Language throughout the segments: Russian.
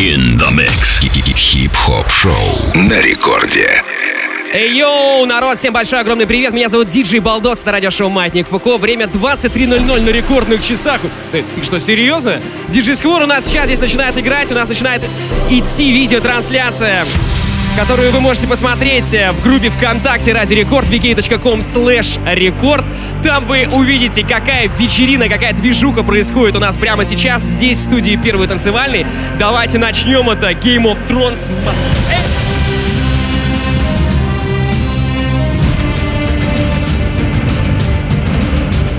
In the mix. Хип-хоп шоу на рекорде. Эй, yo, народ, всем большой огромный привет. Меня зовут Диджей Балдос на радиошоу Маятник Фуко. Время 23.00 на рекордных часах. Ты, ты что, серьезно? Диджей Сквор у нас сейчас здесь начинает играть, у нас начинает идти видеотрансляция которую вы можете посмотреть в группе ВКонтакте Radio Record vk.com slash Record. Там вы увидите, какая вечерина, какая движуха происходит у нас прямо сейчас здесь, в студии Первый танцевальный. Давайте начнем это Game of Thrones.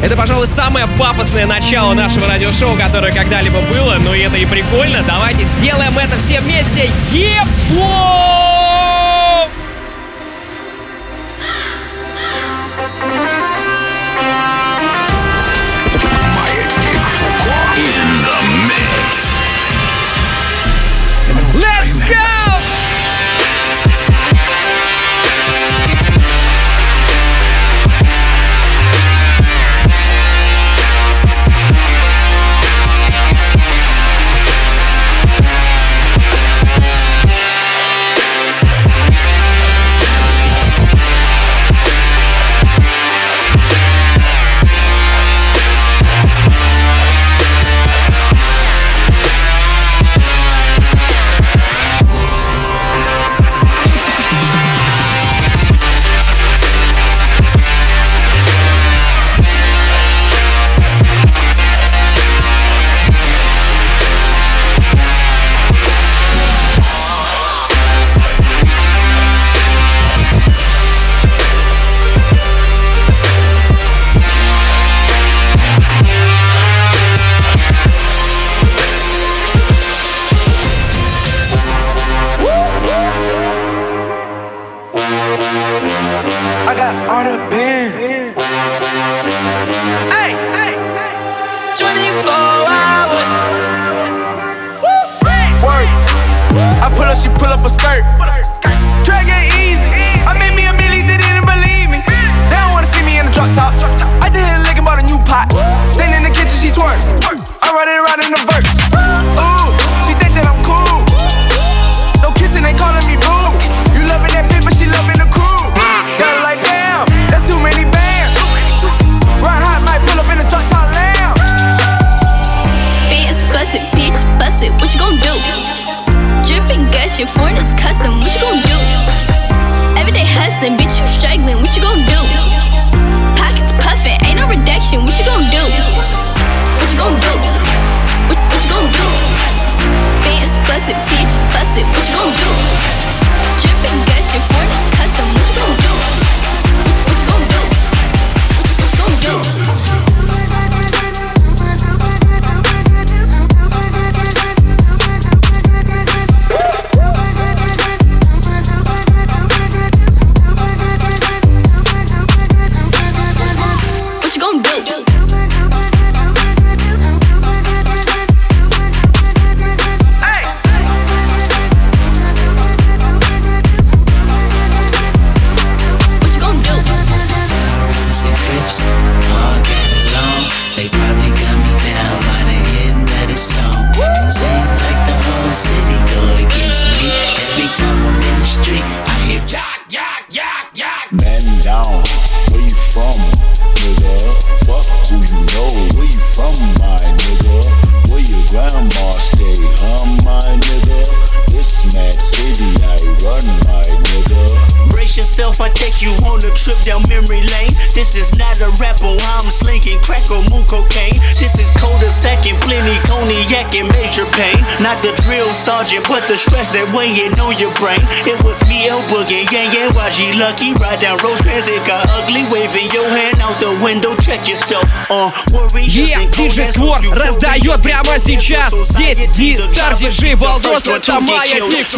Это, пожалуй, самое пафосное начало нашего радиошоу, которое когда-либо было, но это и прикольно. Давайте сделаем это все вместе. Ебо! It's is not a rapper, I'm slinking crack or moon cocaine. This is cold a second, plenty sergeant, but the stress that weighing on your brain. It was me, El Boogie, Yang Yang, YG Lucky. Ride down Rosecrans, it got ugly. Waving your hand out the window, check yourself. Uh, worry, yeah, DJ Сквор раздает прямо сейчас. Здесь Ди-Стар, диджей Балдос, это маятник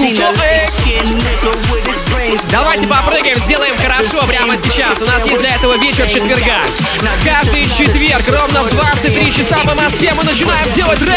Давайте попрыгаем, сделаем хорошо прямо сейчас. У нас есть для этого вечер четверга. Каждый четверг ровно в 23 часа по Москве мы начинаем делать рэп.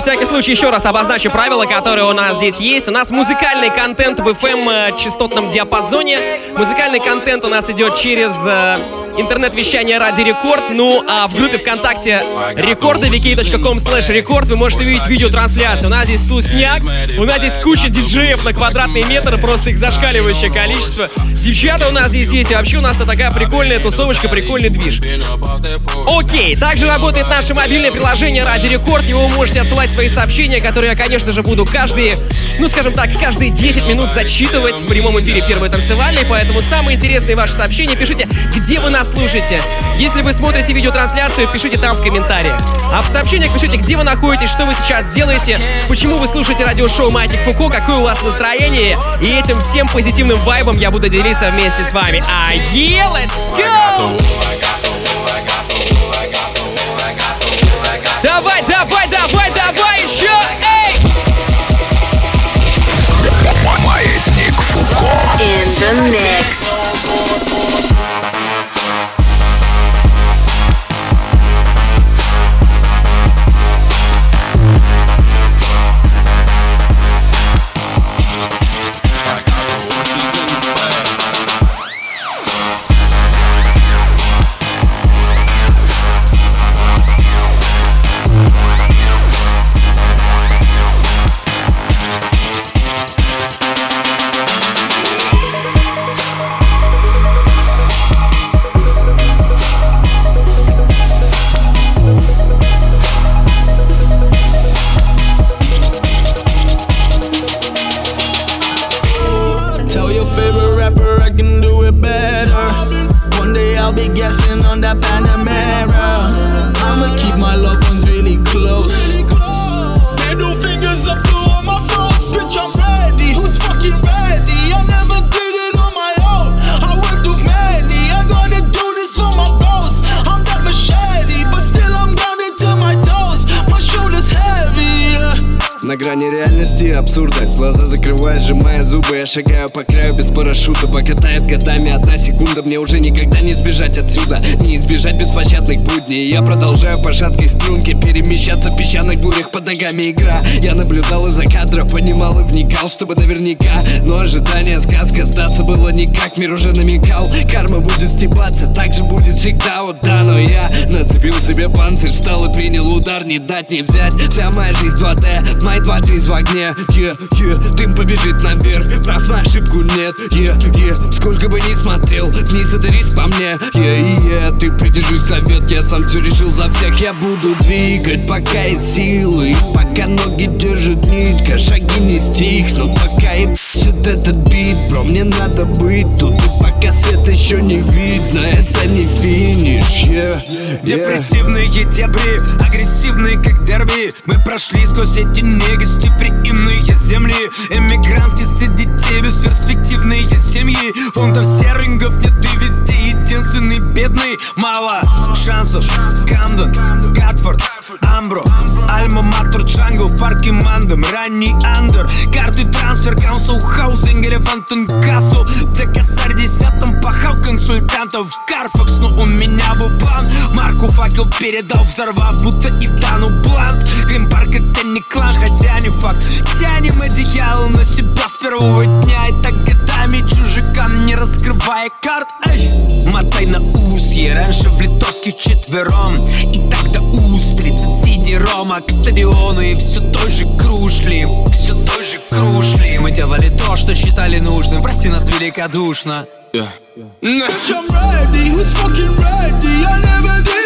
всякий случай еще раз обозначу правила, которые у нас здесь есть. У нас музыкальный контент в FM частотном диапазоне. Музыкальный контент у нас идет через э, интернет-вещание Ради Рекорд. Ну, а в группе ВКонтакте рекорды vk.com slash рекорд вы можете видеть видеотрансляцию. У нас здесь тусняк, у нас здесь куча диджеев на квадратный метр, просто их зашкаливающее количество. Девчата у нас здесь есть, и вообще у нас это такая прикольная тусовочка, прикольный движ. Окей, также работает наше мобильное приложение Ради Рекорд, его вы можете отсылать свои сообщения, которые я, конечно же, буду каждые, ну, скажем так, каждые 10 минут зачитывать в прямом эфире первой танцевальной, поэтому самые интересные ваши сообщения пишите, где вы нас слушаете. Если вы смотрите видеотрансляцию, пишите там в комментариях. А в сообщениях пишите, где вы находитесь, что вы сейчас делаете, почему вы слушаете радиошоу Маятник Фуко, какое у вас настроение. И этим всем позитивным вайбом я буду делиться вместе с вами. А yeah, let's go! Давай, давай, давай, давай! Маятник Фуко. In the mix. На грани реальности и абсурда. Глаза закрывая, сжимая зубы Я шагаю по краю без парашюта. Пока тает годами одна секунда Мне уже никогда не сбежать отсюда. Не избежать беспощадных будней Я продолжаю по шаткой струнке Перемещаться в песчаных бурях под ногами. Игра. Я наблюдал из-за кадра, понимал и вникал Чтобы наверняка, но ожидание сказка Сдаться было никак, мир уже намекал. Карма будет стебаться, так же будет всегда. Вот да, но я нацепил себе панцирь Встал и принял удар, не дать, не взять. Вся моя жизнь 2D, мои два жизнь в огне. Е, е, дым побежит наверх. Прав на ошибку нет, е, е Сколько бы ни смотрел, вниз это риск по мне. Е, е, ты придержи совет. Я сам все решил за всех. Я буду двигать, пока есть силы. Пока ноги держат нитка Шаги не стихнут, пока и этот бит Бро, мне надо быть. Тут И пока свет еще не видно Это не финиш, е, е. Депрессивные дебри, агрессивные как дерби. Мы прошли сквозь эти негостеприимные земли. Эмигрантский стыд детей, бесперспективные семьи. Фунтов стерлингов нет и везде единственный бедный. Мало шансов, Камден, Гатфорд, Амбро Альма Матер, Джангл, в парке Мандем Ранний Андер, карты трансфер, Council Элефантен Кассу Де косарь десятом пахал консультантов в Карфакс Но у меня был план Марку факел передал, взорвав, будто и Тану Блант Гринпарк это не клан, хотя не факт. Тянем одеяло на себя с первого дня. И так годами чужикам, не раскрывая карт. Эй, мотай на ус, раньше в литовских четвером. И тогда уз, 30 сиди рома к стадиону. И все той же крушли, все той же крушли Мы делали то, что считали нужным, прости нас великодушно. Bitch, I'm ready. Who's fucking ready? I never did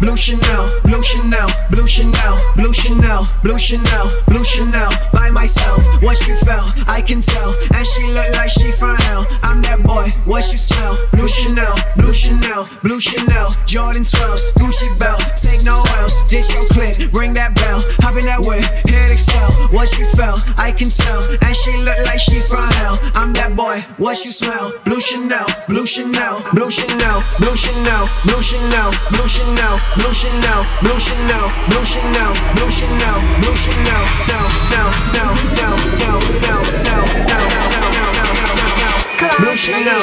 blue Chanel, blue Chanel, Blue Chanel, blue Chanel, blue Chanel, blue Chanel. By myself, what you felt, I can tell. And she look like she from hell. I'm that boy, what you smell? Blue Chanel, blue Chanel, blue Chanel. Jordan 12s, Gucci belt. Take no else, ditch your clip, ring that bell. Hop in that whip, hit excel. What you felt, I can tell. And she look like she from hell. I'm that boy, what you smell? Blue Chanel, blue Chanel, blue Chanel, blue Chanel, blue Chanel, blue Chanel, blue Chanel, blue Chanel. Blue Chanel blue Chanel, blue Chanel, blue Chanel, down, down, down, down, down, down, down, down, down, down, down, down, down, blue Chanel.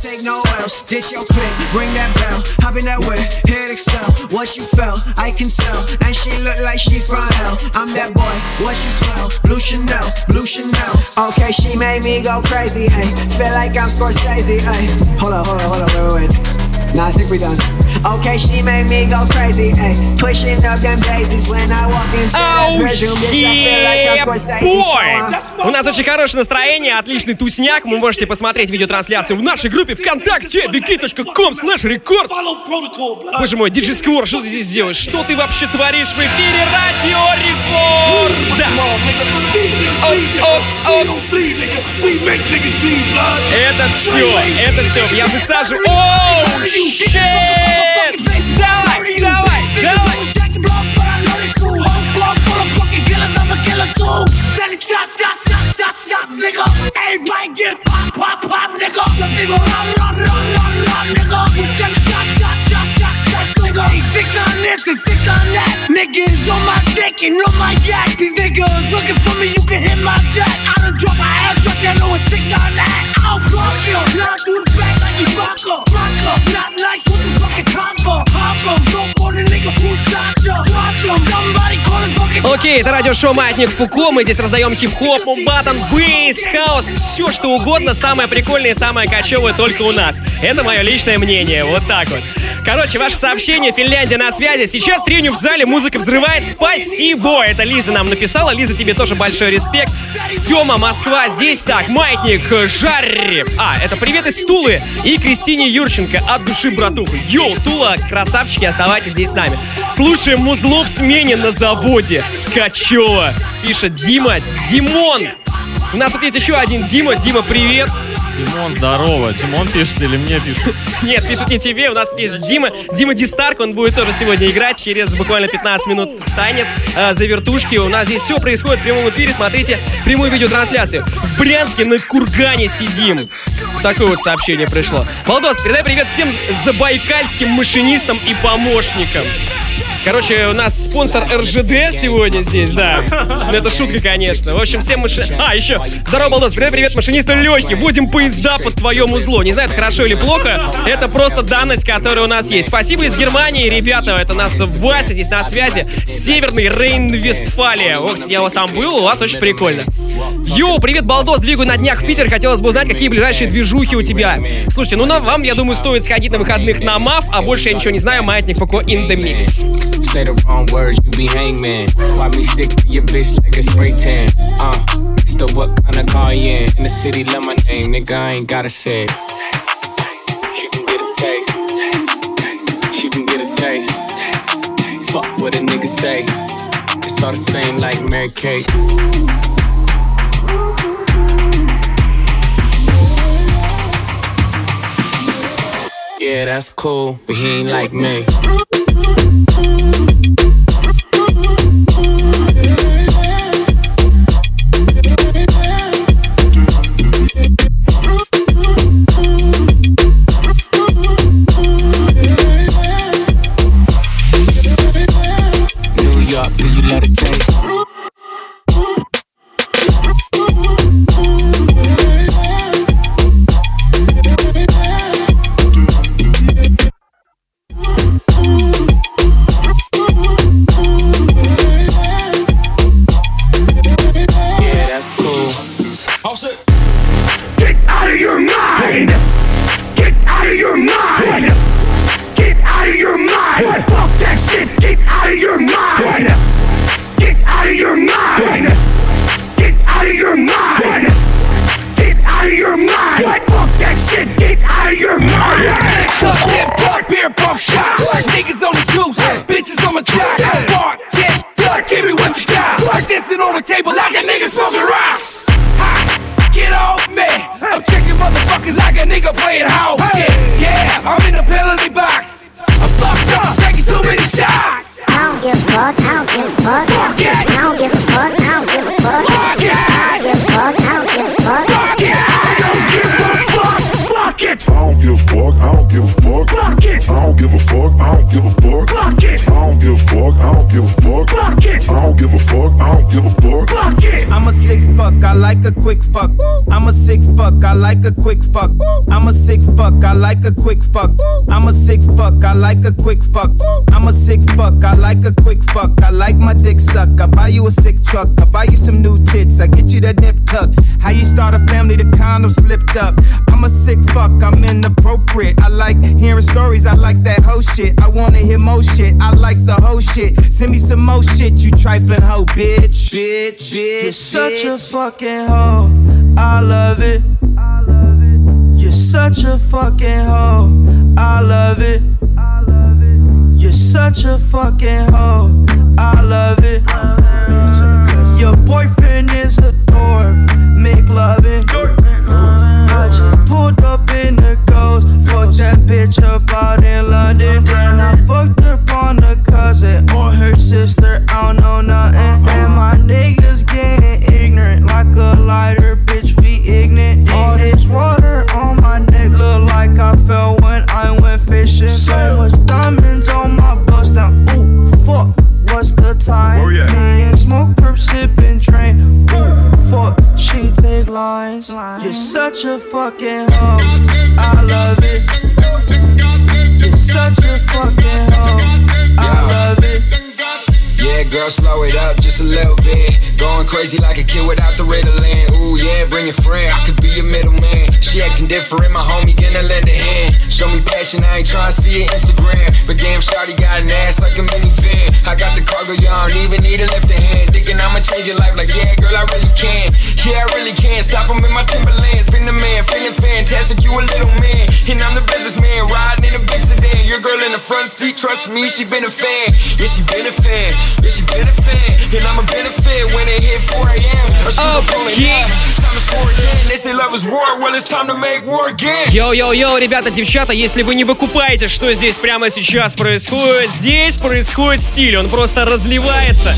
Take no else. Ditch your click, ring that bell, hop in that way, hit excel. What you felt, I can tell. And she look like she from hell. I'm that boy, what you smell? Blue Chanel, blue Chanel. Okay, she made me go crazy, hey. Feel like I'm Scorsese, hey. Hold up, hold up, hold up, wait, wait, wait. Nah, I think we done. Okay, she made me go crazy, hey. Pushing up them daisies when I walk into that Ау, bedroom, bitch, I feel like I'm Scorsese. So I'm бой! У нас очень хорошее настроение, отличный тусняк. Вы можете посмотреть видеотрансляцию в нашей группе ВКонтакте wiki.com slash рекорд. Боже мой, диджей Сквор, что ты здесь делаешь? Что ты вообще творишь в эфире Радио Рекорд? Оп, оп, оп. Это все, это все. Я высажу. Оу, щит! looking for me, you can hit my jack. I done dropped my address, I know it's six on that. I'll fuck you, not the back like Ibaka. Rocker, not nice with the fucking combo. Окей, это радиошоу Маятник Фуко. Мы здесь раздаем хип-хоп, мумбатан, бейс, хаос, все что угодно. Самое прикольное и самое кочевое только у нас. Это мое личное мнение. Вот так вот. Короче, ваше сообщение, Финляндия на связи. Сейчас треню в зале, музыка взрывает. Спасибо! Это Лиза нам написала. Лиза, тебе тоже большой респект. Тёма, Москва, здесь так. Маятник, Жарри. А, это привет из Тулы. И Кристине Юрченко от души братуха. Йоу, Тула, красавчики, оставайтесь здесь с нами. Слушаем музло в смене на заводе. Качева. Пишет Дима. Димон. У нас тут есть еще один Дима. Дима, привет. Димон, здорово. Димон пишет или мне пишет? Нет, пишут не тебе, у нас есть Дима, Дима Дистарк, он будет тоже сегодня играть, через буквально 15 минут встанет э, за вертушки. У нас здесь все происходит в прямом эфире, смотрите прямую видеотрансляцию. В Брянске на Кургане сидим. Такое вот сообщение пришло. Балдос, передай привет всем забайкальским машинистам и помощникам. Короче, у нас спонсор РЖД сегодня здесь, да. Ну, это шутка, конечно. В общем, всем маши... А, еще. Здорово, Балдос. Привет, привет, машинисту Лехе. Вводим поезда под твое музло. Не знаю, это хорошо или плохо. Это просто данность, которая у нас есть. Спасибо из Германии, ребята. Это нас Вася здесь на связи. Северный Рейн-Вестфалия. О, кстати, я у вас там был, у вас очень прикольно. Йоу, привет, Балдос. Двигаю на днях в Питер. Хотелось бы узнать, какие ближайшие движухи у тебя. Слушайте, ну на вам, я думаю, стоит сходить на выходных на МАФ, а больше я ничего не знаю. Маятник Фуко in the mix. Say the wrong words, you be hangman. Why me stick to your bitch like a spray tan? Uh, still what kind of car you in? In the city, love my name, nigga, I ain't gotta say it. She can get a taste. She can get a taste. Fuck what a nigga say. It's all the same like Mary Kate. Yeah, that's cool, but he ain't like me. Goose. Bitches on my jock. Bark, tick, duck, give me what you got. Like this and on the table like a nigga smoking rocks. Ha, Get off me! I'm checking motherfuckers like a nigga playing house. Yeah, yeah, I'm in the penalty box. I'm fucked up, taking too many shots. I don't give a fuck, I don't give a fuck. Fuck it. I don't give a fuck, I don't give a fuck. Fuck it. I don't give a fuck, I don't give a fuck. Fuck it. I don't give a fuck. Fuck it. I don't give a fuck, I don't give a fuck. Fuck it. I don't give a fuck, I don't give a fuck. Fuck it. I don't give a fuck, I don't give a fuck. Fuck it. I don't give a fuck, I don't give a fuck. Fuck it. I'm a sick fuck, I like a quick fuck. I'm a sick fuck, I like a quick fuck. I'm a sick fuck, I like a quick fuck. I'm a sick fuck, I like a quick fuck. I'm a sick fuck, I like a quick fuck. I like my dick suck. I buy you a sick truck. I buy you some new tits. I get you that nip tuck. How you start a family? The condom slipped up. I'm a sick fuck, I'm inappropriate. I like hearing stories. I like that whole shit. I wanna hear more shit. I like the whole shit. Send me some more shit, you trifling hoe, bitch, bitch, bitch. You're such a fucking hoe. I love it. You're such a fucking hoe. I love it. You're such a fucking hoe. I love it. Your boyfriend is a dork. Make loving. I just pulled up in the ghost. Fuck that bitch up out in London. Then I fucked up on the cousin Me I ain't tryna see it Instagram. But damn, Shawty got an ass like a minivan. I got the cargo, y'all don't even need a lifting hand. Thinking I'ma change your life, like, yeah, girl, I really can. Yeah, I really can. Stop him in my Timberlands. Been the man, feeling fantastic, you a little man. And I'm the businessman, riding in a big sedan. Your girl in the front seat, trust me, she been a fan. Yeah, she been a fan. Yeah, she been a fan. And I'm a benefit when it hit 4 a.m. Or she gon' pull it Okay. Time Yo-yo-yo, ребята, девчата, если вы не выкупаете, что здесь прямо сейчас происходит, здесь происходит стиль, он просто разливается,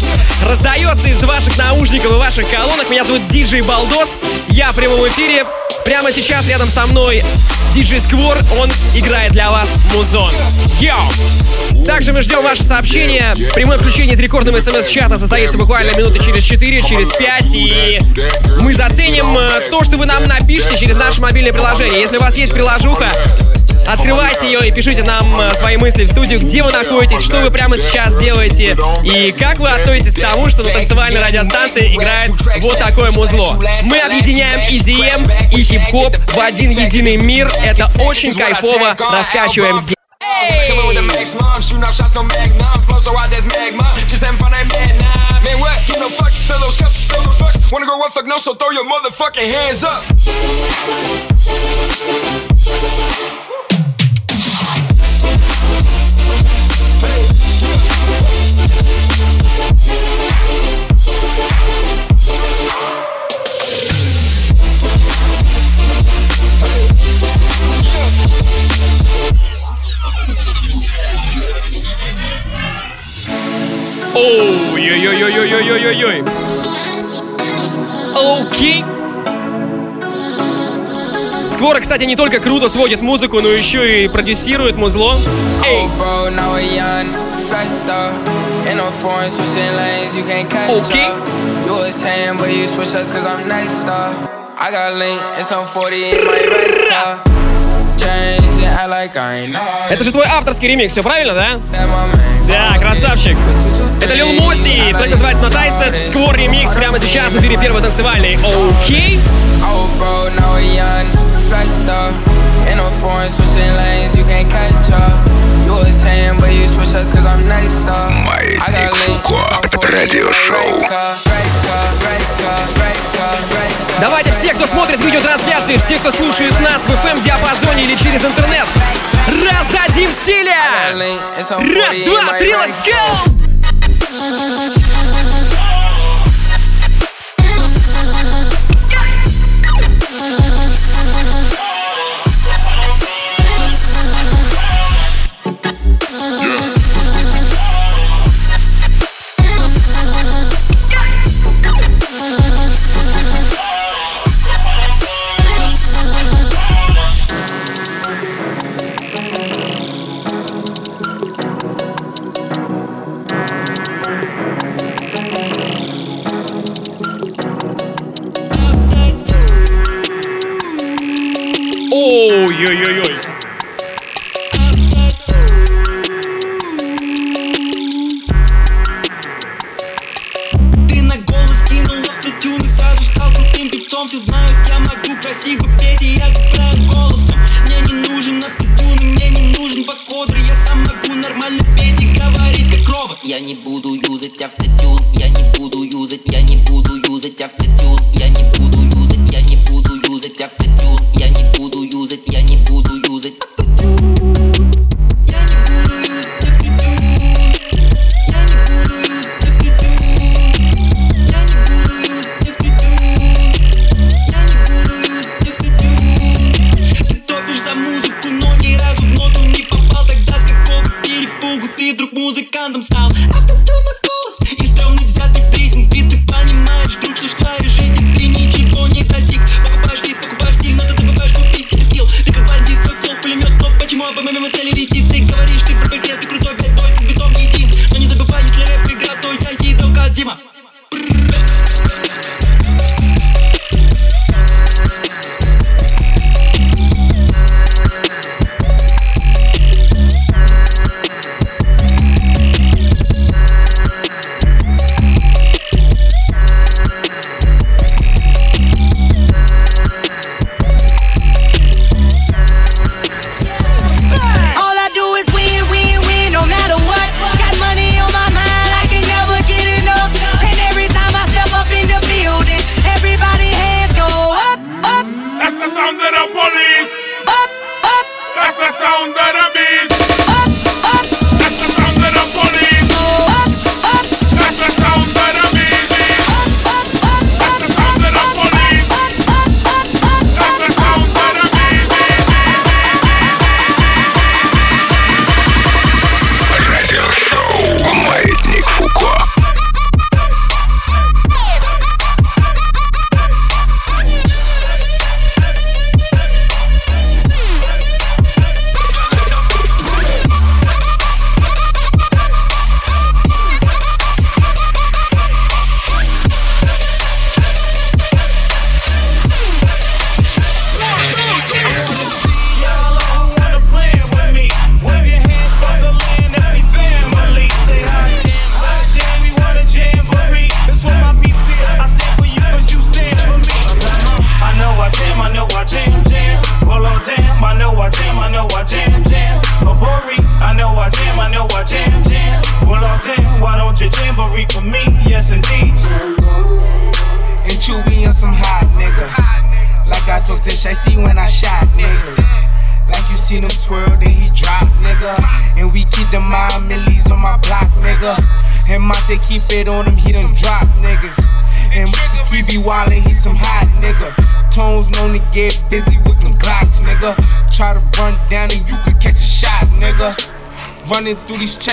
раздается из ваших наушников и ваших колонок. Меня зовут Диджей Балдос, я в прямом эфире. Прямо сейчас рядом со мной диджей Сквор, он играет для вас музон. Yo! Также мы ждем ваши сообщения. Прямое включение из рекордного смс-чата состоится буквально минуты через 4, через 5. И мы заценим э, то, что вы нам напишите через наше мобильное приложение. Если у вас есть приложуха, Открывайте ее и пишите нам э, свои мысли в студию, где вы находитесь, что вы прямо сейчас делаете и как вы относитесь к тому, что на танцевальной радиостанции играет вот такое музло. Мы объединяем EDM и хип-хоп в один единый мир. Это очень кайфово. Раскачиваем здесь. Up. Ой-ой-ой-ой-ой-ой-ой-ой. Окей. Сквора, кстати, не только круто сводит музыку, но еще и продюсирует музло. Эй! Bro, now we young, flight star. In no foreign, switching lanes, you can't catch Okay. up. You was tan, but you switch up cause I'm next star. I got link and some 40 in my right car. Это же твой авторский ремикс, все правильно, да? Да, красавчик. Это Лил Моси, трек называется Нотайсет, Сквор ремикс. Прямо сейчас в эфире первый танцевальный. Окей? Oh, bro, now Давайте все, кто смотрит видеотрансляции, все, кто слушает нас в FM-диапазоне или через интернет, раздадим силе! Раз, два, три, let's go!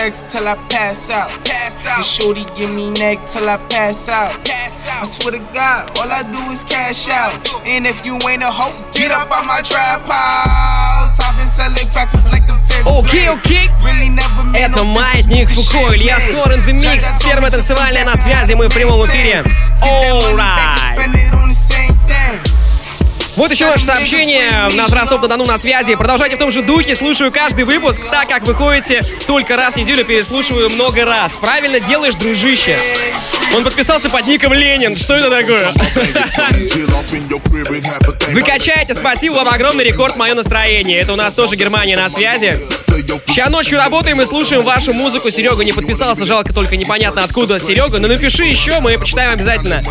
flex till I pass out. Pass out. And shorty give me neck till I pass out. Pass out. I swear to God, all I do is cash out. And if you ain't a hoe, get up on my trap house. I've been selling packs like the Окей, okay, окей. Okay. Это Маятник Фуко, Илья Скорин, The Mix. Первая танцевальная на связи, мы в прямом эфире. Alright. Вот еще ваше сообщение. Нас Ростов-на-Дону на связи. Продолжайте в том же духе. Слушаю каждый выпуск, так как выходите только раз в неделю. Переслушиваю много раз. Правильно делаешь, дружище. Он подписался под ником Ленин. Что это такое? Вы качаете, спасибо вам огромный рекорд мое настроение. Это у нас тоже Германия на связи. Сейчас ночью работаем и слушаем вашу музыку. Серега не подписался, жалко только непонятно откуда Серега. Но напиши еще, мы почитаем обязательно.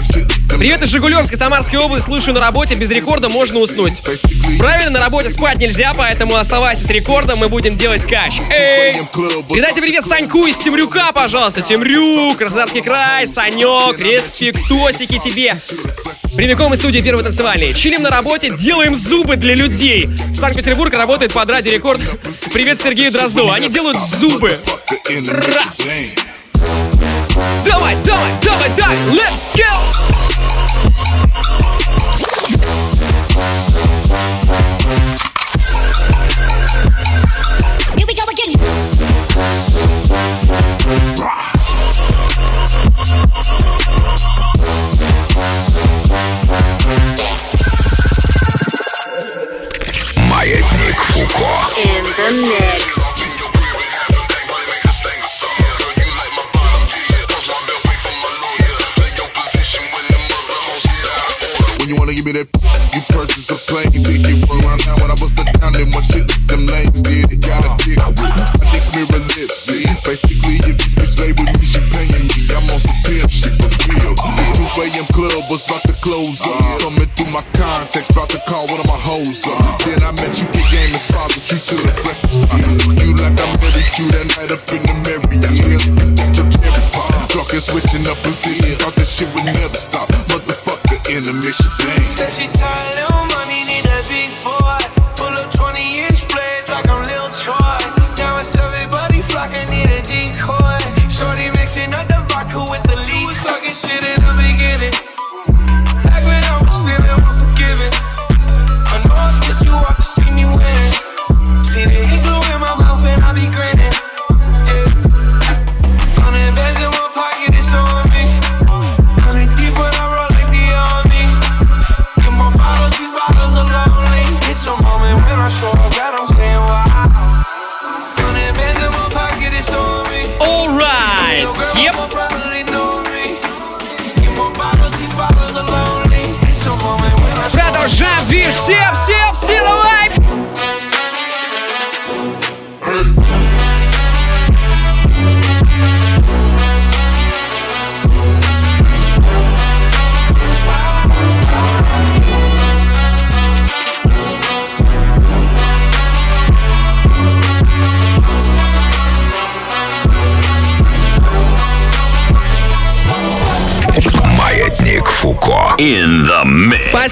Привет из Жигулевской, Самарской области. Слушаю на работе, без рекорда можно уснуть. Правильно, на работе спать нельзя, поэтому оставайся с рекордом, мы будем делать кач. Эй! Передайте привет Саньку из Темрюка, пожалуйста. Темрюк, Краснодарский край, Санек, респектосики тебе. Прямиком из студии Первый танцевальный. Чилим на работе, делаем зубы для людей. Санкт-Петербург работает под Радио Рекорд. Привет Сергею Дрозду. Они делают зубы. Ра. Давай, давай, давай, давай, let's go! Purchase a plane ticket. Run around town when I bust it down, then one shit, them names did. It got a dick with my dick's mirror lipstick. Basically, if this bitch lay with me, she paying me. I'm on some pimp shit for real. This 2 a.m. club was about to close up. Coming through my contacts, about to call one of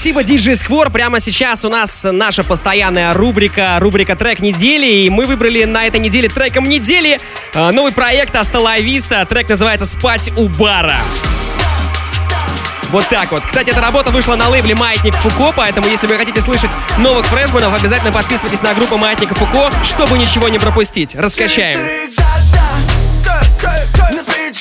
Спасибо, диджей Сквор. Прямо сейчас у нас наша постоянная рубрика, рубрика трек недели. И мы выбрали на этой неделе треком недели э, новый проект Асталависта. Трек называется «Спать у бара». Вот так вот. Кстати, эта работа вышла на лейбле Маятник Фуко, поэтому если вы хотите слышать новых фрешменов, обязательно подписывайтесь на группу Маятника Фуко, чтобы ничего не пропустить. Раскачаем. Напить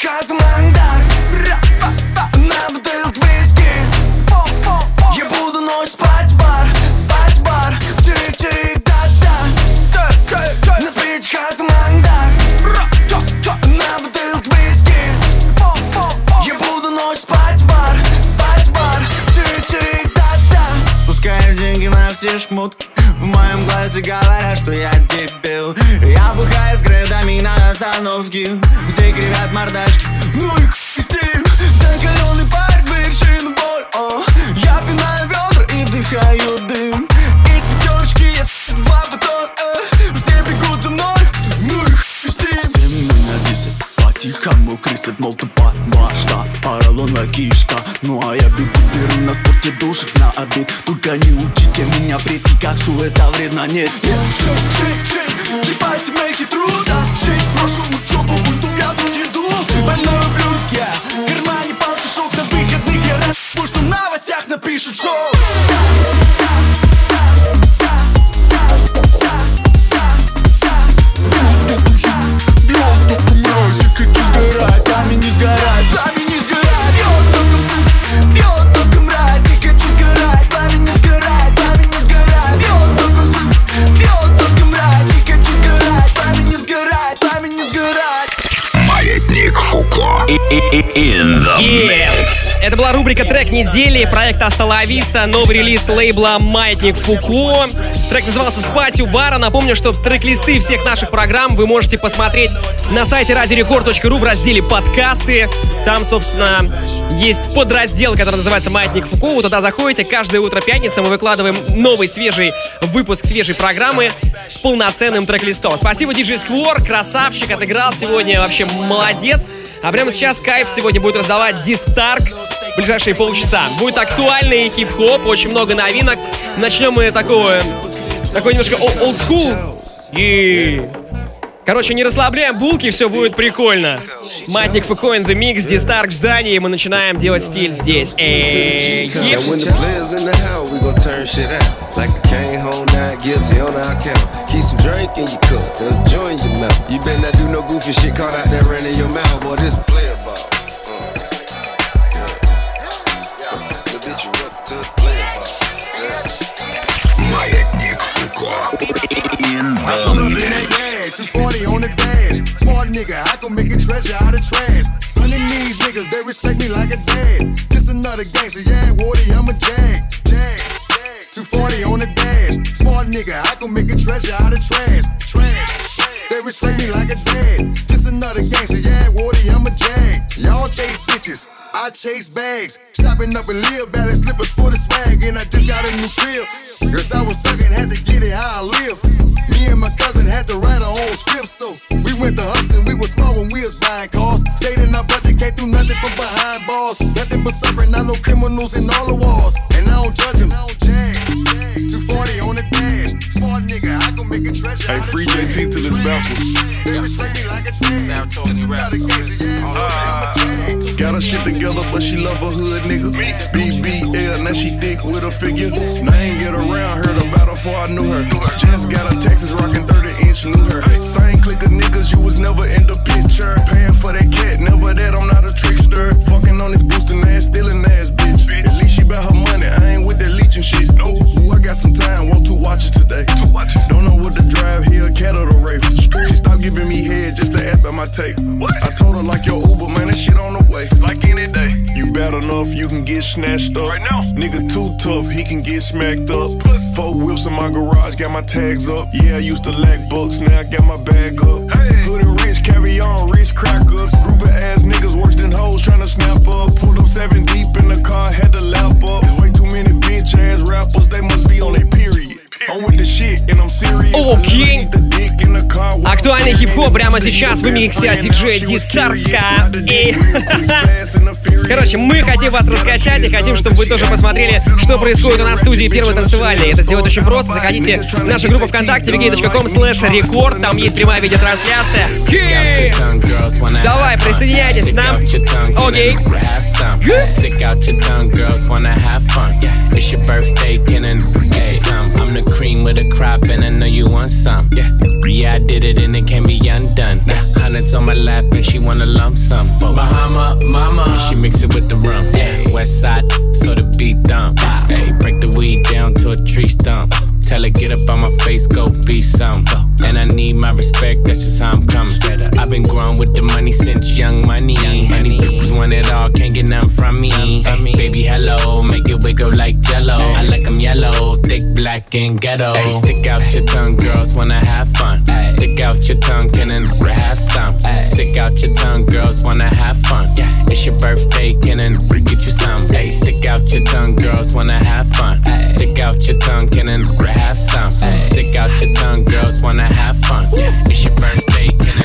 глазе говорят, что я дебил. Я бухаю с градами на остановке. Все кривят мордашки. Ну и хуй с ним Закаленный парк, вершину боль. О. Я пинаю ведра и вдыхаю дым. Из пятерочки я с два батон э. Все бегут за мной. Ну и хуй с ним Семь на десять. По-тихому крысят, мол, башка Поролонная кишка. Ну а я бегу, беру на спорте душек на обед. Только не учите меня, предки, как все это вредно. Нет, нет Шейк, шейк, шейк Ебать, make it true, да. Шейк, прошу учебу, буду готов еду. Больной ублюдок я В кармане полтишок на выходных Я раз, что в новостях напишут шоу In the Yeah. mix. Это была рубрика «Трек недели» проекта «Асталависта», новый релиз лейбла «Маятник Фуко». Трек назывался «Спать у бара». Напомню, что трек-листы всех наших программ вы можете посмотреть на сайте радиорекорд.ру в разделе «Подкасты». Там, собственно, есть подраздел, который называется «Маятник Фуко». Вы туда заходите. Каждое утро пятницы мы выкладываем новый свежий выпуск свежей программы с полноценным трек-листом. Спасибо, диджей Сквор, красавчик, отыграл сегодня, вообще молодец. А прямо сейчас кайф сегодня будет раздавать Дистарк ближайшие полчаса. Будет актуальный хип-хоп, очень много новинок. Начнем мы такого, такой немножко ол- олдскул. И... Короче, не расслабляем булки, все будет прикольно. Матник Фуко in the Mix, Дистарк в здании, мы начинаем делать стиль здесь. Эй, Now еп. when the players in the house, we gon' turn shit out. Like a cane home, not guilty on our count. Keep some drink in your cup, they'll join your mouth. You better not do no goofy shit, caught out there running your mouth, boy. This player ball. 240 on the dash. Smart nigga, I can make a treasure out of trash. Of these niggas, they respect me like a dad. Just another gangster, yeah, Woody, I'm a jag. Jag, jag. 240 on the dash. Smart nigga, I can make a treasure out of trash. Trash. They respect me like a dad. Just another gangster, yeah, Woody, I'm a jag. Y'all chase bitches, I chase bags. Shopping up in Lil Valley, slippers for the swag, and I just got a new crib. Cause I was stuck and had to get it how I live. Me and my cousin had to write our own script, so we went to hustling. We was small when we was buying cars. Stayed in our budget, can't do nothing from behind bars. Nothing but suffering, I know criminals in all the walls. And I don't judge them. 240 on the dash. Smart nigga, I gon' make a treasure. Hey, free JT till it's backwards. They respect me like a dad. Just another gangster, yeah. Her shit together, but she love her hood nigga. BBL, now she thick with a figure. Now I ain't get around, heard about her before I knew her. Just got a Texas rockin' 30 inch, knew her. Same clique of niggas, you was never in the picture. Paying for that cat, never that, I'm not a trickster. Fucking on this boosting ass, stealing ass bitch. At least she bout her money, I ain't with that leeching shit. No, Ooh, I got some time, want two watches today. Two watches. Don't know what to drive here, cat or my tape. What? I told her like your Uber, man, that shit on the way. Like any day. You bad enough, you can get snatched up. Right now. Nigga too tough, he can get smacked up. Puss. Four whips in my garage, got my tags up. Yeah, I used to lack books, now I got my bag up. Hey. Hood and rich, carry on, rich crackers. Group of ass niggas worse than hoes trying to snap up. Pulled up seven deep in the car, had to lap up. Way too many bitch ass rappers, they must be on their period. I'm with the shit and I'm serious. Oh, okay. The dick in the Актуальный хип-хоп прямо сейчас в миксе от диджея Дистарка. И... Короче, мы хотим вас раскачать и хотим, чтобы вы тоже посмотрели, что происходит у нас в студии Первой танцевальной. Это сделать очень просто. Заходите в нашу группу ВКонтакте vk.com slash record. Там есть прямая видеотрансляция. Давай, присоединяйтесь к нам. Окей. Some. Yeah, did it, and it can't be undone. Yeah, hundreds on my lap, and she wanna lump sum. Bahama, mama, and she mix it with the rum. Yeah, west side, so the beat dump. Hey, break the weed down to a tree stump. Tell her get up on my face, go be some. And I need my respect, that's just how I'm coming. I've been growing with the money since young money. Honey bitches want it all, can't get none from me. Ay, baby, hello, make it wiggle like jello. I like 'em yellow, thick, black, and ghetto. Ay, stick out your tongue, girls wanna have fun. Stick out your tongue, can and have some. Stick out your tongue, girls wanna have fun. It's your birthday, can and get you some. Ay, stick out your tongue, girls wanna have fun. Stick out your tongue, can and have some. Stick out your tongue, girls wanna have fun. It's your birthday, can and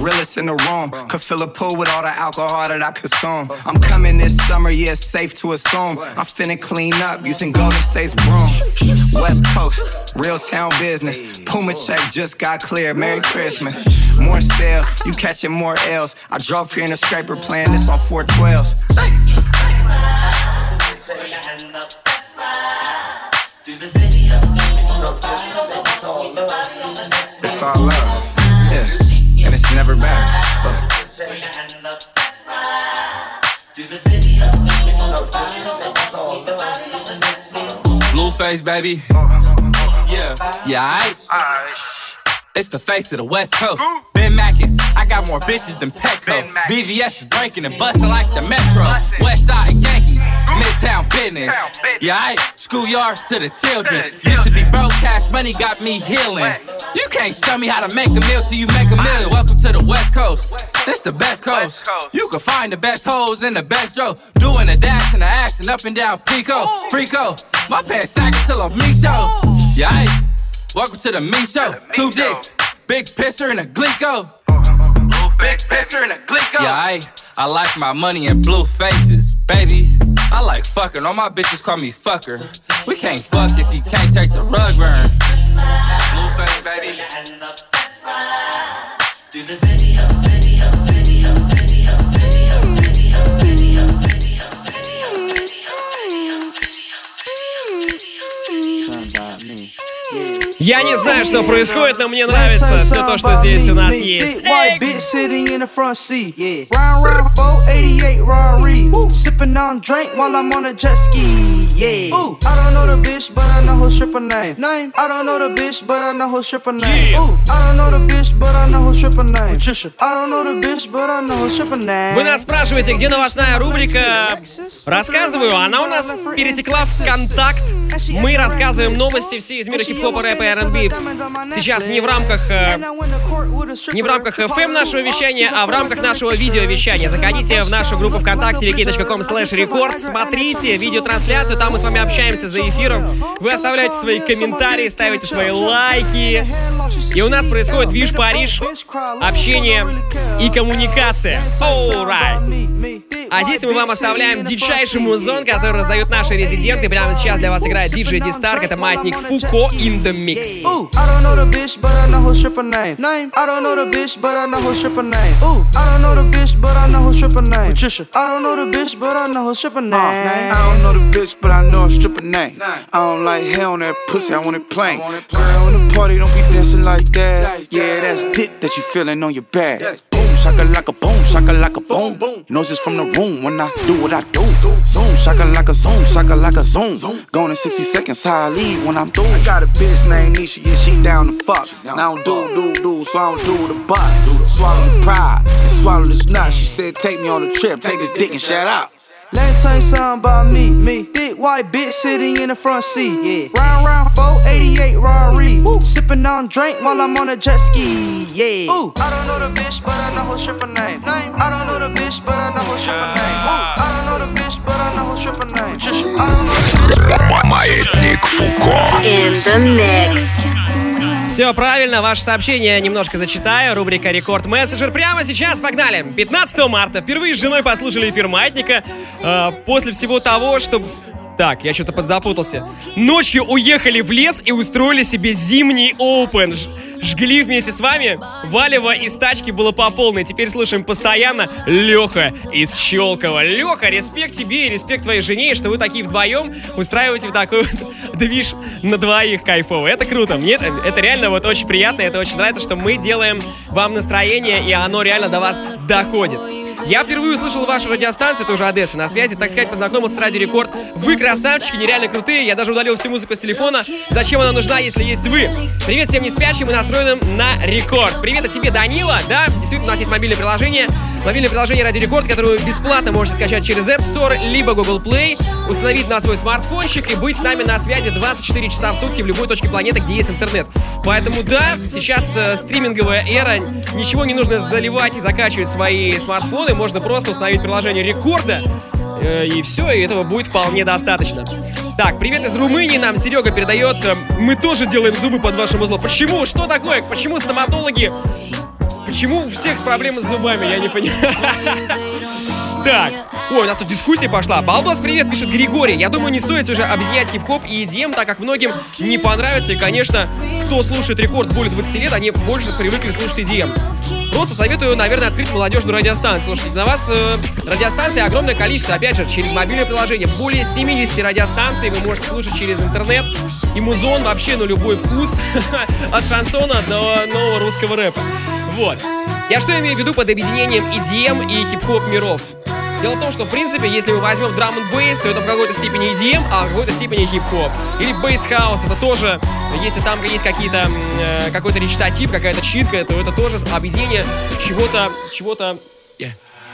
Realest in the room. Could fill a pool with all the alcohol that I consume. I'm coming this summer, yeah, it's safe to assume. I'm finna clean up using Golden State's broom. West Coast, real town business. Puma check just got cleared. Merry Christmas. More sales, you catching more L's. I drove here in a scraper playing this on 412s. It's all love, yeah, and it's never bad. Look. Blueface, baby. Yeah. Yeah, I. It's the face of the West Coast. Ben Mackin, I got more bitches than Petco. BVS is breaking and busting like the Metro. West Side Yankees, Midtown business. Yeah, I schoolyard to the children. Used to be broke, cash money got me healing. You can't show me how to make a meal till you make a million. Welcome to the West Coast. This the best coast. You can find the best hoes in the best Joe. Doing a dash and a action up and down Pico. Frico. My pants sagging till I'm me show. Yeah, I Welcome to the me show. Two dicks, big pisser and a glico. Big pisser and a glico. Yeah, I, I like my money in blue faces, baby. I like fucking. All my bitches call me fucker. We can't fuck if you can't take the rug burn. Blue face, baby. Я не знаю, что происходит, но мне нравится все то, что здесь у нас есть. Thick white bitch sitting in the front seat. Yeah. Round round 488 Rari. Sipping on drink while I'm on a jet ski. Yeah. Ooh. I don't know the bitch, but I know her stripper name. Name. I don't know the bitch, but I know her stripper name. Ooh. I don't know the bitch, but I know her stripper name. Patricia. I don't know the bitch, but I know her stripper name. Вы нас спрашиваете, где новостная рубрика? Рассказываю, она у нас перетекла в контакт. Мы рассказываем новости все из мира хип-хопа, рэпа и R&B. Сейчас не в рамках э, не в рамках FM нашего вещания, а в рамках нашего видеовещания. Заходите в нашу группу ВКонтакте wiki.com slash record, смотрите видеотрансляцию, там мы с вами общаемся за эфиром. Вы оставляете свои комментарии, ставите свои лайки. И у нас происходит Виш Париж, общение и коммуникация. Alright. А здесь мы вам оставляем дичайший музон, который раздают наши резиденты. Прямо сейчас для вас играет диджей Дистарк, это маятник Фуко in the Mix. Ooh, I don't know the bitch, but I know her stripper name. I don't know the bitch, but I know her stripper name. Ooh, I don't know the bitch, but I know her stripper name. Patricia. I don't know the bitch, but I know her stripper name. I don't know the bitch, but I know her stripper name. I don't like hair on that pussy, I want it plain. Girl, in the party, don't be dancing like that. Yeah, that's dick that you feeling on your back. Boom, shaka like a boom, shaka like a boom. Knows it's from the room when I do what I do. Zoom, shaka like a zoom, shaka like a zoom. Going in 60 seconds, how I leave when I'm through. I got a bitch named Nisha, yeah, she down to fuck. Now I don't do, do, do, so I don't do the butt. Swallow the pride and swallow this nut. She said, take me on a trip, take this dick and shout out. Let me tell you something about me. Me, thick white bitch sitting in the front seat. Yeah. Round round 488 Rari. Sipping on drink while I'm on a jet ski. Yeah. Ooh. I don't know the bitch, but I know her stripper name. Name. I don't know the bitch, but I know her stripper name. Ooh. I don't know the bitch, but I know her stripper name. Patricia. I don't know. Маятник Фуко. In the mix. Все правильно, ваше сообщение немножко зачитаю. Рубрика Рекорд Мессенджер. Прямо сейчас погнали. 15 марта впервые с женой послушали эфир Маятника. Э, после всего того, что... Так, я что-то подзапутался. Ночью уехали в лес и устроили себе зимний оупен. Жгли вместе с вами. Валева из тачки было по полной. Теперь слушаем постоянно Леха из Щелкова. Леха, респект тебе и респект твоей жене, что вы такие вдвоем устраиваете в такой вот движ на двоих кайфово. Это круто. Мне это, это реально вот очень приятно. Это очень нравится, что мы делаем вам настроение, и оно реально до вас доходит. Я впервые услышал вашу радиостанцию, тоже Одесса, на связи, так сказать, познакомился с Радио Рекорд. Вы красавчики, нереально крутые, я даже удалил всю музыку с телефона. Зачем она нужна, если есть вы? Привет всем не спящим и настроенным на рекорд. Привет от тебе, Данила, да, действительно, у нас есть мобильное приложение. Мобильное приложение Радио Рекорд, которое бесплатно можете скачать через App Store, либо Google Play, установить на свой смартфончик и быть с нами на связи 24 часа в сутки в любой точке планеты, где есть интернет. Поэтому да, сейчас э, стриминговая эра, ничего не нужно заливать и закачивать свои смартфоны, можно просто установить приложение рекорда, э, и все, и этого будет вполне достаточно. Так, привет из Румынии нам Серега передает. э, Мы тоже делаем зубы под вашим узлом. Почему? Что такое? Почему стоматологи... Поч- почему у всех проблемы с зубами, я не понимаю. Так, ой, у нас тут дискуссия пошла. Балдос, привет, пишет Григорий. Я думаю, не стоит уже объединять хип-хоп и EDM, так как многим не понравится. И, конечно, кто слушает рекорд более 20 лет, они больше привыкли слушать EDM. Просто советую, наверное, открыть молодежную радиостанцию. Слушайте, на вас э, радиостанций огромное количество, опять же, через мобильное приложение. Более 70 радиостанций вы можете слушать через интернет. И музон вообще на любой вкус. От шансона до нового русского рэпа. Вот. Я что имею в виду под объединением EDM и хип-хоп миров? Дело в том, что, в принципе, если мы возьмем драм н бейс, то это в какой-то степени EDM, а в какой-то степени хип-хоп. Или bass house, это тоже, если там есть какие-то, э, какой-то речитатив, какая-то читка, то это тоже объединение чего-то, чего-то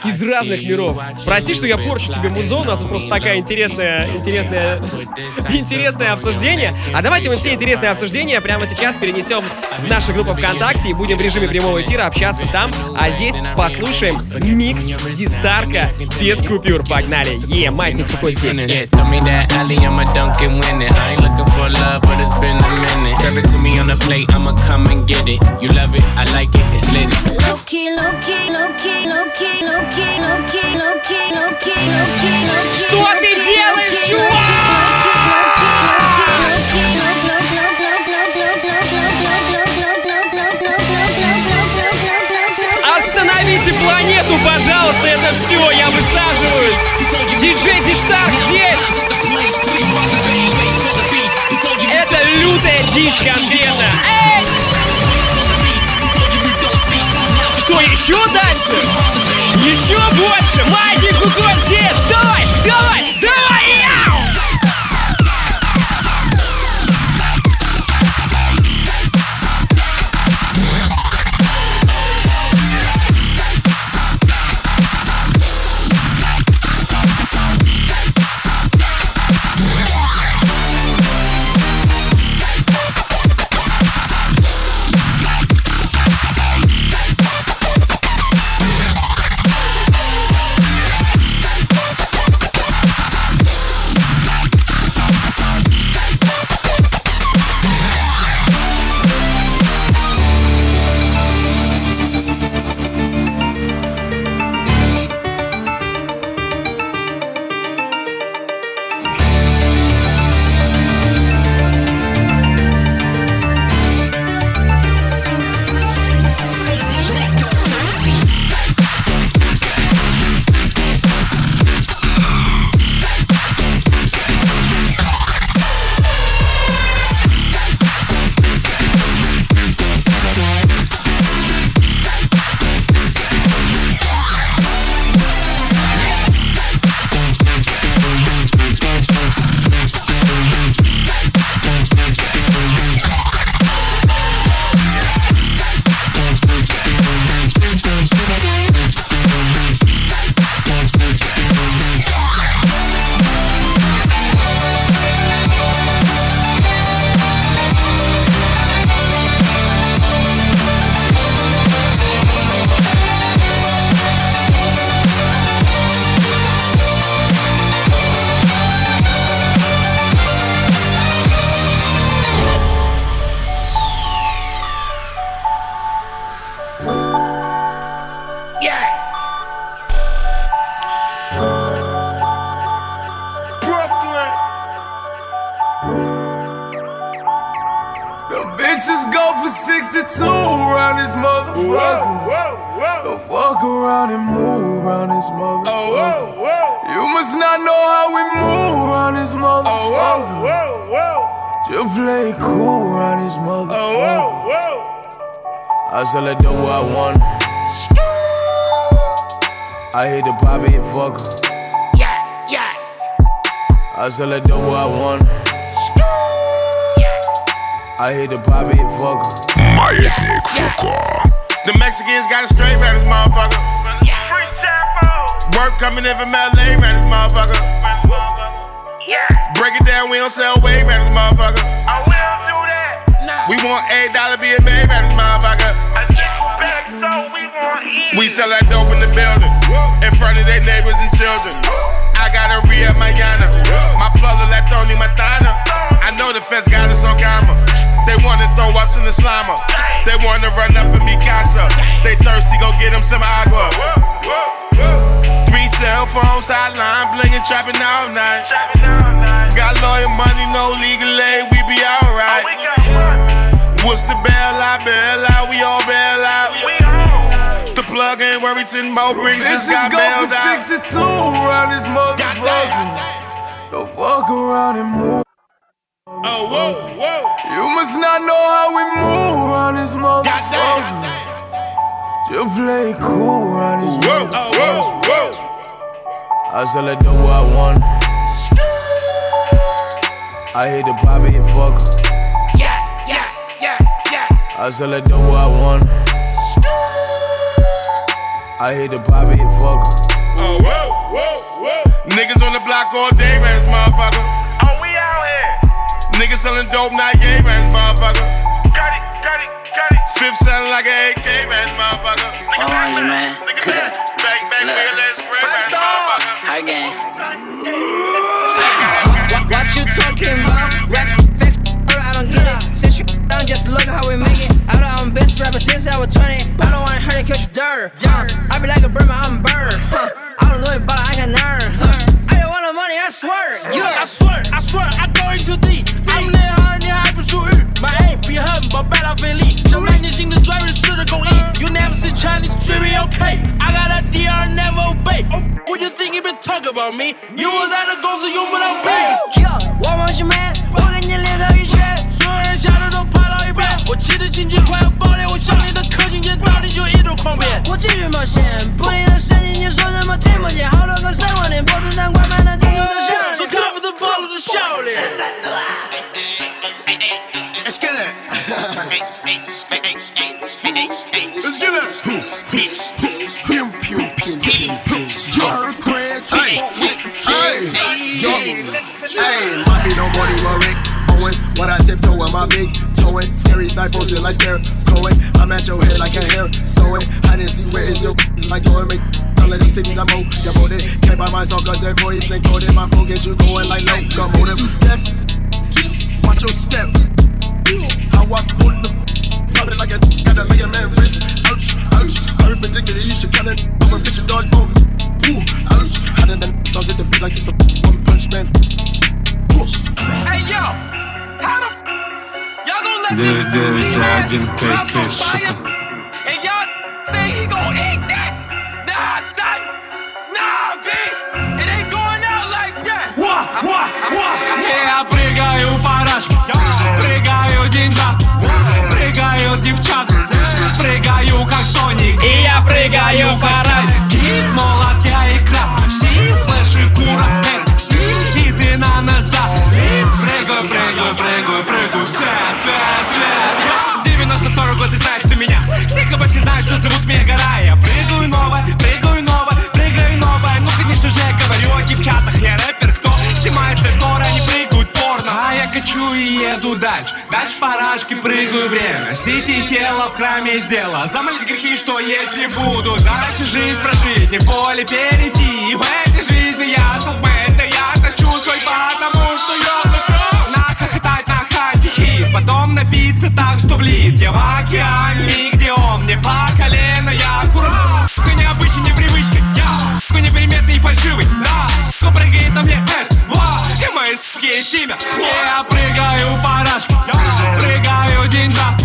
из разных миров. Прости, что я порчу тебе музон, у нас тут просто такая интересная, интересная, интересное обсуждение. А давайте мы все интересные обсуждения прямо сейчас перенесем в нашу группу ВКонтакте и будем в режиме прямого эфира общаться там. А здесь послушаем микс Дистарка без купюр. Погнали! Е, маятник такой здесь. Low key, low key, low key, low key. Что ты делаешь, чувак? Остановите планету, пожалуйста, это все, я высаживаюсь. Диджей Дистарк здесь. Это лютая дичь конкретно. Эй! Что, еще дальше? Еще больше! Маятник здесь! Давай! Давай! Давай! I sell it do what I want. I hit the poppy and fuck her. Yeah, yeah. I sell it do what I want. I hit the poppy and fuck her. Маятник Фуко. The Mexicans got a straight round this motherfucker. Work coming in from LA round this motherfucker. Break it down, we don't sell way round this motherfucker. We want eight dollar be a baby round this motherfucker. We sell that dope in the building, in front of their neighbors and children. I got a Ria Mayana, my brother like Tony Montana. I know the feds got us on camera. They wanna throw us in the slammer. They wanna run up in me casa. They thirsty, go get them some agua. Three cell phones, hotline, blingin', trapping all night. Got lawyer money, no legal aid, we be alright. What's the bail out, bail out, we all bail out. The plug in Worthington, Mo Briggs just got go bailed for out. 62 around this motherfucker. Don't fuck around and move. Oh, whoa, whoa. You must not know how we move around this motherfucker. Just play cool around this Whoa, motherfucker. oh, whoa, whoa. I do what I want. I hit the poppy and fuck. her. I sell it do what I want. I hit the poppy and fuck. Oh, whoa, whoa, whoa. Niggas on the block all day, man, this motherfucker. Oh, we out here. Niggas selling dope, not gay, man, this motherfucker. Got it, got it, got it. Fifth selling like an AK, man, this motherfucker. Orange man. Bang, bang, Look. real ass spray, man, this motherfucker. High game. What, what you talking about? Rap, fake, I don't get it. Since you down, just look how we make it. I bitch since I was 20. I don't wanna hurt it catch dirt. Huh? I be like a burma, I'm a. Huh? I don't know it, but I can earn. Huh? I don't want no money, I swear. Yeah. I swear, I swear, I går ikke til dig. I'm the her, jeg har på. My aim, vi har dem på battle for elite. Så man, the driver, så der go i. You never see Chinese dreaming, okay? I got a DR, never obey. Oh, what you think you been talking about me? You was at a ghost, so you would obey. Yeah, what want you, man? Fucking your lips, how you trap? Swear shout out 我气的情节快要爆裂我向你的可信键到底就一路狂变我继续冒险，不停的声音，你说什么听不见？好多个生活脸，脖子上挂满了珍珠的项链。So cover the ball of the show Let's get it. Let's get it. Pew, pew, pew, pew. Star Crash. Hey, hey, yo. Hey, my feet on body worry. When I tiptoe with my big toeing. Scary side posted like scare, scrolling. I'm at your head like a hair, sewing. I didn't see where is your like toy me. Unless he takes some more, you bought it. Can't buy myself cause that voice ain't coded. My phone get you going like locomotive. Death, watch your step. How I pull the it like a make a man wrist. Ouch, ouch. Very predicted you should cut it. I'm a and dodge boom. Ooh, ouch. How did that sounds hit the beat like it's a one punch man. Hey yo, 991 KK, И Я прыгаю парашки, прыгаю динджа, прыгаю девчат, прыгаю как Соник, и я прыгаю парашки. Свет, свет. 92 год, ты знаешь, ты меня. Все как бы все знают, что зовут меня гора. Я прыгаю новое, прыгаю новое, прыгаю новое. Ну, конечно же, я говорю о девчатах. Я рэпер, кто снимает декор, они прыгают порно. А я качу и еду дальше. Дальше парашки прыгаю время. Сети тело в храме сделала. Замолить грехи, что если буду дальше жизнь прожить, не поле перейти. И в этой жизни я это я тащу свой потому что я хочу Потом напиться так, что влит. Я в океане, где он мне по колено, я аккурат. Сука, необычный, непривычный, я Сука, неприметный и фальшивый, да. Сука, прыгает на мне, это, ва И мои суки есть имя. Я прыгаю парашки, прыгаю деньжат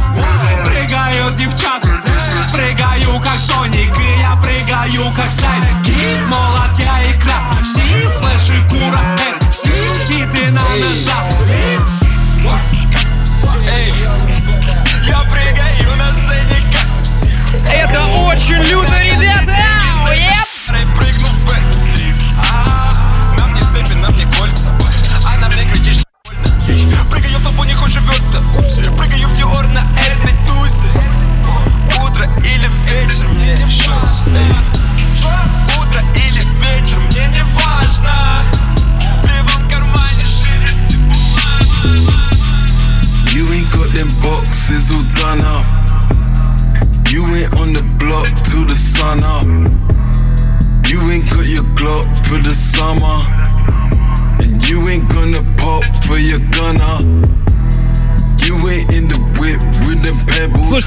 Прыгаю девчат Прыгаю как Соник И я прыгаю как Сайт Кит, молот, я и краб Си, слэш и кура, это стиль И ты на назад Это очень люто, ребята!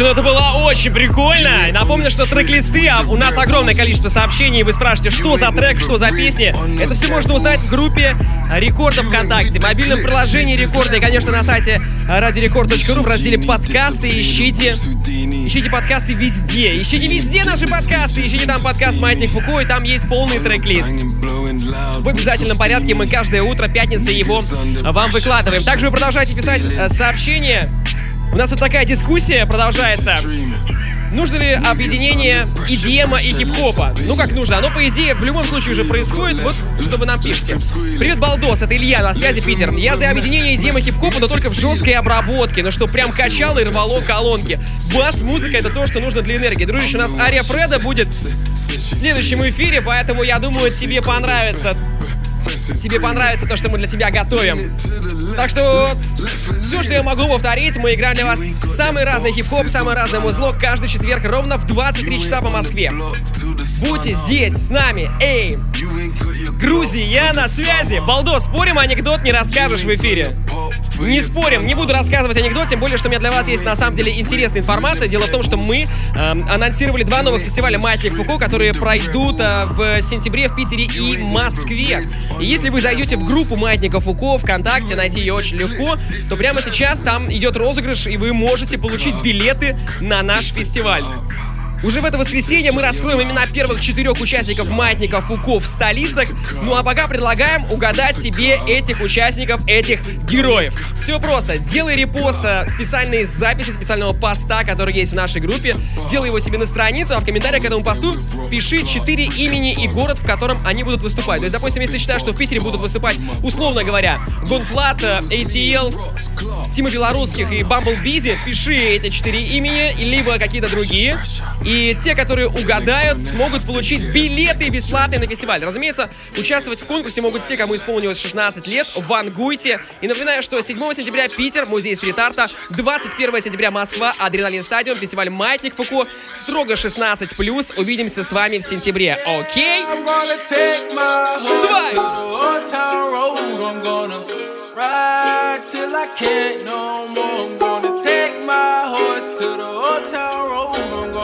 Слушайте, ну это было очень прикольно. Напомню, что трек-листы, а у нас огромное количество сообщений. Вы спрашиваете, что за трек, что за песни. Это все можно узнать в группе Рекорда ВКонтакте, мобильном приложении Рекорда и, конечно, на сайте радиорекорд.ру в разделе подкасты. Ищите, ищите подкасты везде. Ищите везде наши подкасты. Ищите там подкаст Маятник Фуко, и там есть полный трек-лист. В обязательном порядке мы каждое утро пятницы его вам выкладываем. Также вы продолжаете писать э, сообщения. У нас тут такая дискуссия продолжается. Нужно ли объединение EDM и хип-хопа? Ну как нужно? Оно, по идее, в любом случае уже происходит. Вот что вы нам пишете. Привет, Балдос, это Илья на связи, Питер. Я за объединение EDM и хип-хопа, но только в жесткой обработке. Ну что, прям качало и рвало колонки. Бас, музыка — это то, что нужно для энергии. Дружище, у нас Ария Фреда будет в следующем эфире, поэтому я думаю, тебе понравится тебе понравится то, что мы для тебя готовим. Так что все, что я могу повторить, мы играем для вас самый разный хип-хоп, самый разный музло каждый четверг ровно в 23 часа по Москве. Будьте здесь с нами, эй! Грузия, я на связи. Балдо, спорим, анекдот не расскажешь в эфире. Не спорим, не буду рассказывать анекдот, тем более, что у меня для вас есть на самом деле интересная информация. Дело в том, что мы э, анонсировали два новых фестиваля Маятник Фуко, которые пройдут э, в сентябре в Питере и Москве. И если вы зайдете в группу Маятника Фуко ВКонтакте, найти ее очень легко, то прямо сейчас там идет розыгрыш, и вы можете получить билеты на наш фестиваль. Уже в это воскресенье мы раскроем имена первых четырех участников Маятника Фуко в столицах. Ну а пока предлагаем угадать себе этих участников, этих героев. Все просто. Делай репост э, специальной записи, специального поста, который есть в нашей группе. Делай его себе на страницу, а в комментариях к этому посту пиши четыре имени и город, в котором они будут выступать. То есть, допустим, если ты считаешь, что в Питере будут выступать, условно говоря, GONE.Fludd, э, ATL, Тима Белорусских и Bumble Beezy, пиши эти четыре имени, либо какие-то другие. И те, которые угадают, смогут получить билеты бесплатные на фестиваль. Разумеется, участвовать в конкурсе могут все, кому исполнилось 16 лет. Вангуйте. И напоминаю, что 7 сентября Питер, музей стрит-арта, 21 сентября Москва, Адреналин Стадион, фестиваль Маятник Фуко, строго 16+. Увидимся с вами в сентябре, окей? Давай! Ride till I can't no more. I'm gonna take my horse to the old town road.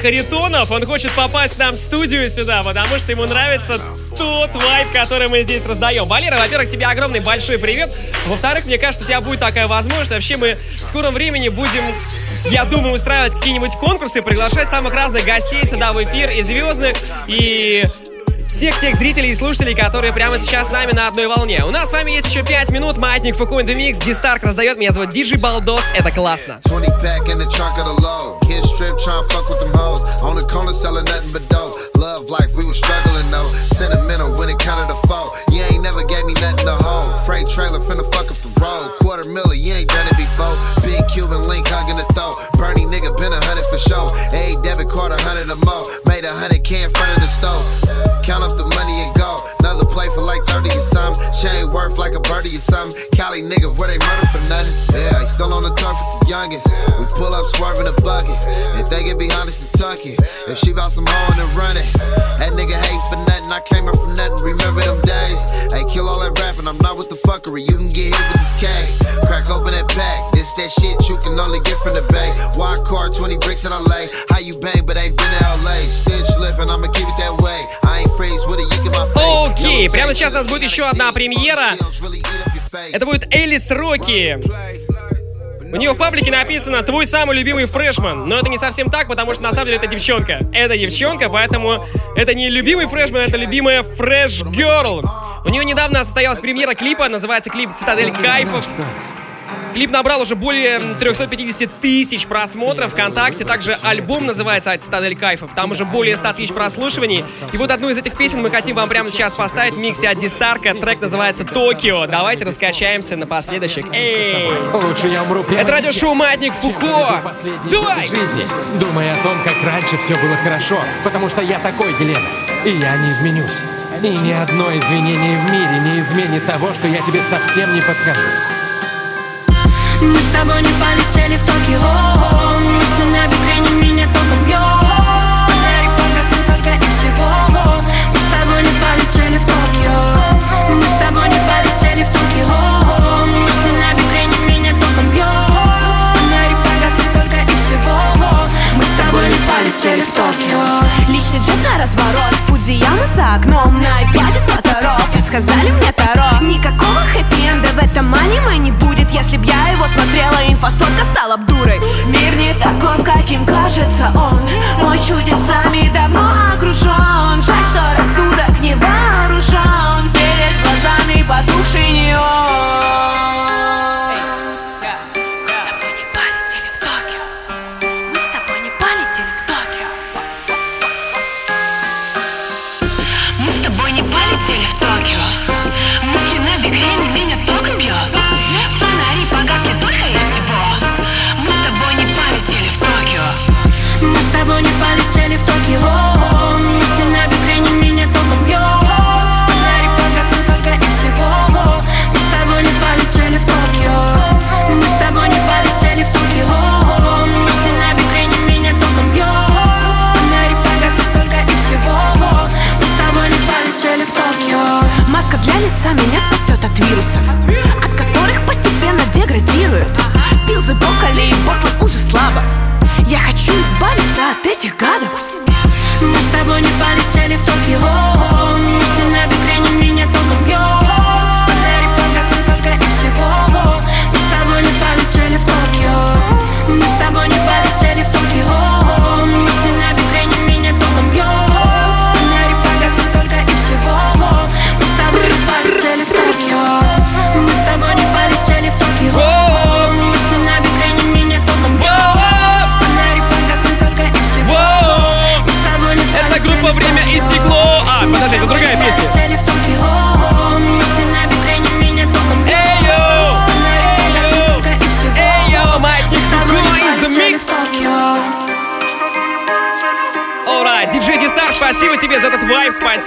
Харитонов, он хочет попасть к нам в студию сюда, потому что ему нравится тот вайб, который мы здесь раздаем. Валера, во-первых, тебе огромный большой привет. Во-вторых, мне кажется, у тебя будет такая возможность. Вообще мы в скором времени будем, я думаю, устраивать какие-нибудь конкурсы, приглашать самых разных гостей сюда в эфир, и звездных, и всех тех зрителей и слушателей, которые прямо сейчас с нами на одной волне. У нас с вами есть еще 5 минут. Маятник Фуку Mix. Дистарк раздает. Меня зовут Диджей Балдос. Это классно. 20 pack in the trunk of the low. Kid strip trying fuck with them hoes. On the corner selling nothing but dope. Love life, we was struggling though. Sentimental when it counted the foe. You ain't never gave me nothing to hold. Freight trailer finna fuck up the road. Quarter milli, you ain't done it before. Big Cuban link hugging the throat. Bernie nigga been a hundred for sure. A debit card a hundred or more. Made a hundred K in front of the stove. Chain worth like a birdie or something. Cali nigga, where they murder for nothing. Yeah, he still on the turf with the youngest. We pull up swerving a bucket. If they get behind us to tuck it. If she bout some hoe and run it. That nigga hate for nothing. I came up from nothing. Remember them days. Hey, kill all that rapping. I'm not with the fuckery. You can get hit with this K. Crack open that pack. This that shit you can only get from the bay. Wild card, 20 bricks in LA. How you bang, but ain't been in LA. Still slipping, I'ma keep it that way. Окей, прямо сейчас у нас будет еще одна премьера. Это будет Элис Рокки. У нее в паблике написано «Твой самый любимый фрешман». Но это не совсем так, потому что на самом деле это девчонка. Это девчонка, поэтому это не любимый фрешман, это любимая фреш герл. У нее недавно состоялась премьера клипа, называется клип «Цитадель кайфов». Клип набрал уже более 350 тысяч просмотров ВКонтакте. Также альбом называется «Цитадель кайфов». Там уже более 100 тысяч прослушиваний. И вот одну из этих песен мы хотим вам прямо сейчас поставить в миксе от Дистарка. Трек называется «Токио». Давайте раскачаемся напоследочек. Эй! Лучше я умру прямо Это радиошоу «Маятник Фуко». Давай! жизни, думая о том, как раньше все было хорошо, потому что я такой, Елена, и я не изменюсь. И ни одно извинение в мире не изменит того, что я тебе совсем не подхожу. Мы с тобой не полетели в Токио Мысли на бекрень меня током бьет Фонарик погасен только и всего. Мы с тобой не полетели в Токио. Мы с тобой не полетели в Токио полетели в Токио. Личный джет на разворот Фудзияма за окном На iPad Тоторо. Предсказали мне Таро. Никакого хэппи-энда в этом аниме не будет Если б я его смотрела, инфосотка стала б дурой Мир не таков, каким кажется он. Мой чудесами давно окружен. Жаль, что рассудок не вооружен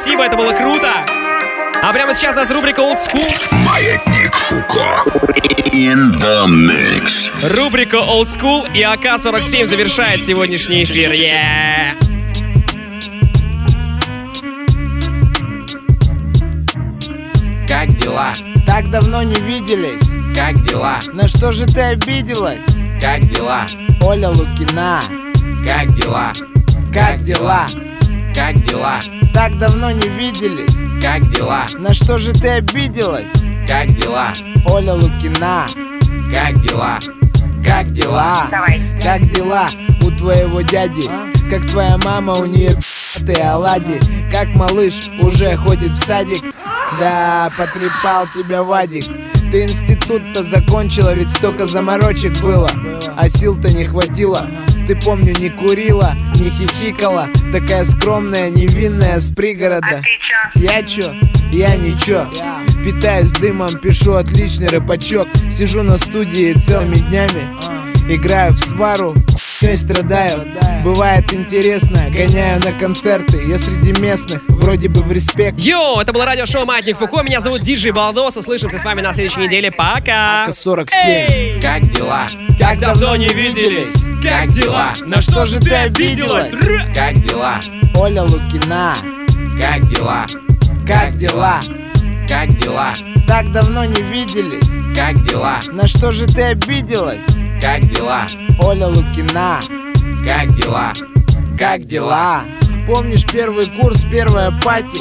спасибо, это было круто. А прямо сейчас у нас рубрика Old School. Маятник Фуко. In the mix. Рубрика Old School и АК-47 завершает сегодняшний эфир. Yeah! Как дела? Так давно не виделись. Как дела? На что же ты обиделась? Как дела? Оля Лукина. Как дела? Как дела? Как дела? Так давно не виделись. Как дела? На что же ты обиделась? Как дела? Оля Лукина. Как дела? Как дела? Как дела у твоего дяди? Как твоя мама, у нее ты оладьи Как малыш уже ходит в садик Да, потрепал тебя Вадик Ты институт-то закончила, ведь столько заморочек было А сил-то не хватило Ты, помню, не курила, не хихикала. Такая скромная, невинная с пригорода. Я чё? Я ничего. Питаюсь дымом, пишу отличный рэпачок. Сижу на студии целыми днями. Играю в свару, не страдаю Бывает интересно, гоняю на концерты Я среди местных, вроде бы в респект Йоу, это было радиошоу Маятник Фуко. Меня зовут Диджей Балдос. Услышимся с вами на следующей неделе. Пока! 47 Как дела? Как давно не виделись? Как дела? На что же ты обиделась? Как дела? Оля Лукина Как дела? Как дела? Как дела? Так давно не виделись. Как дела? На что же ты обиделась? Как дела? Оля Лукина. Как дела? Как дела? Помнишь первый курс, первая пати?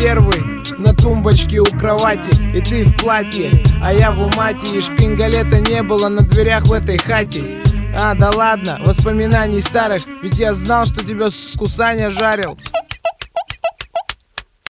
Первый на тумбочке у кровати И ты в платье, а я в умате И шпингалета не было на дверях в этой хате а, да ладно, воспоминаний старых Ведь я знал, что тебя с кусания жарил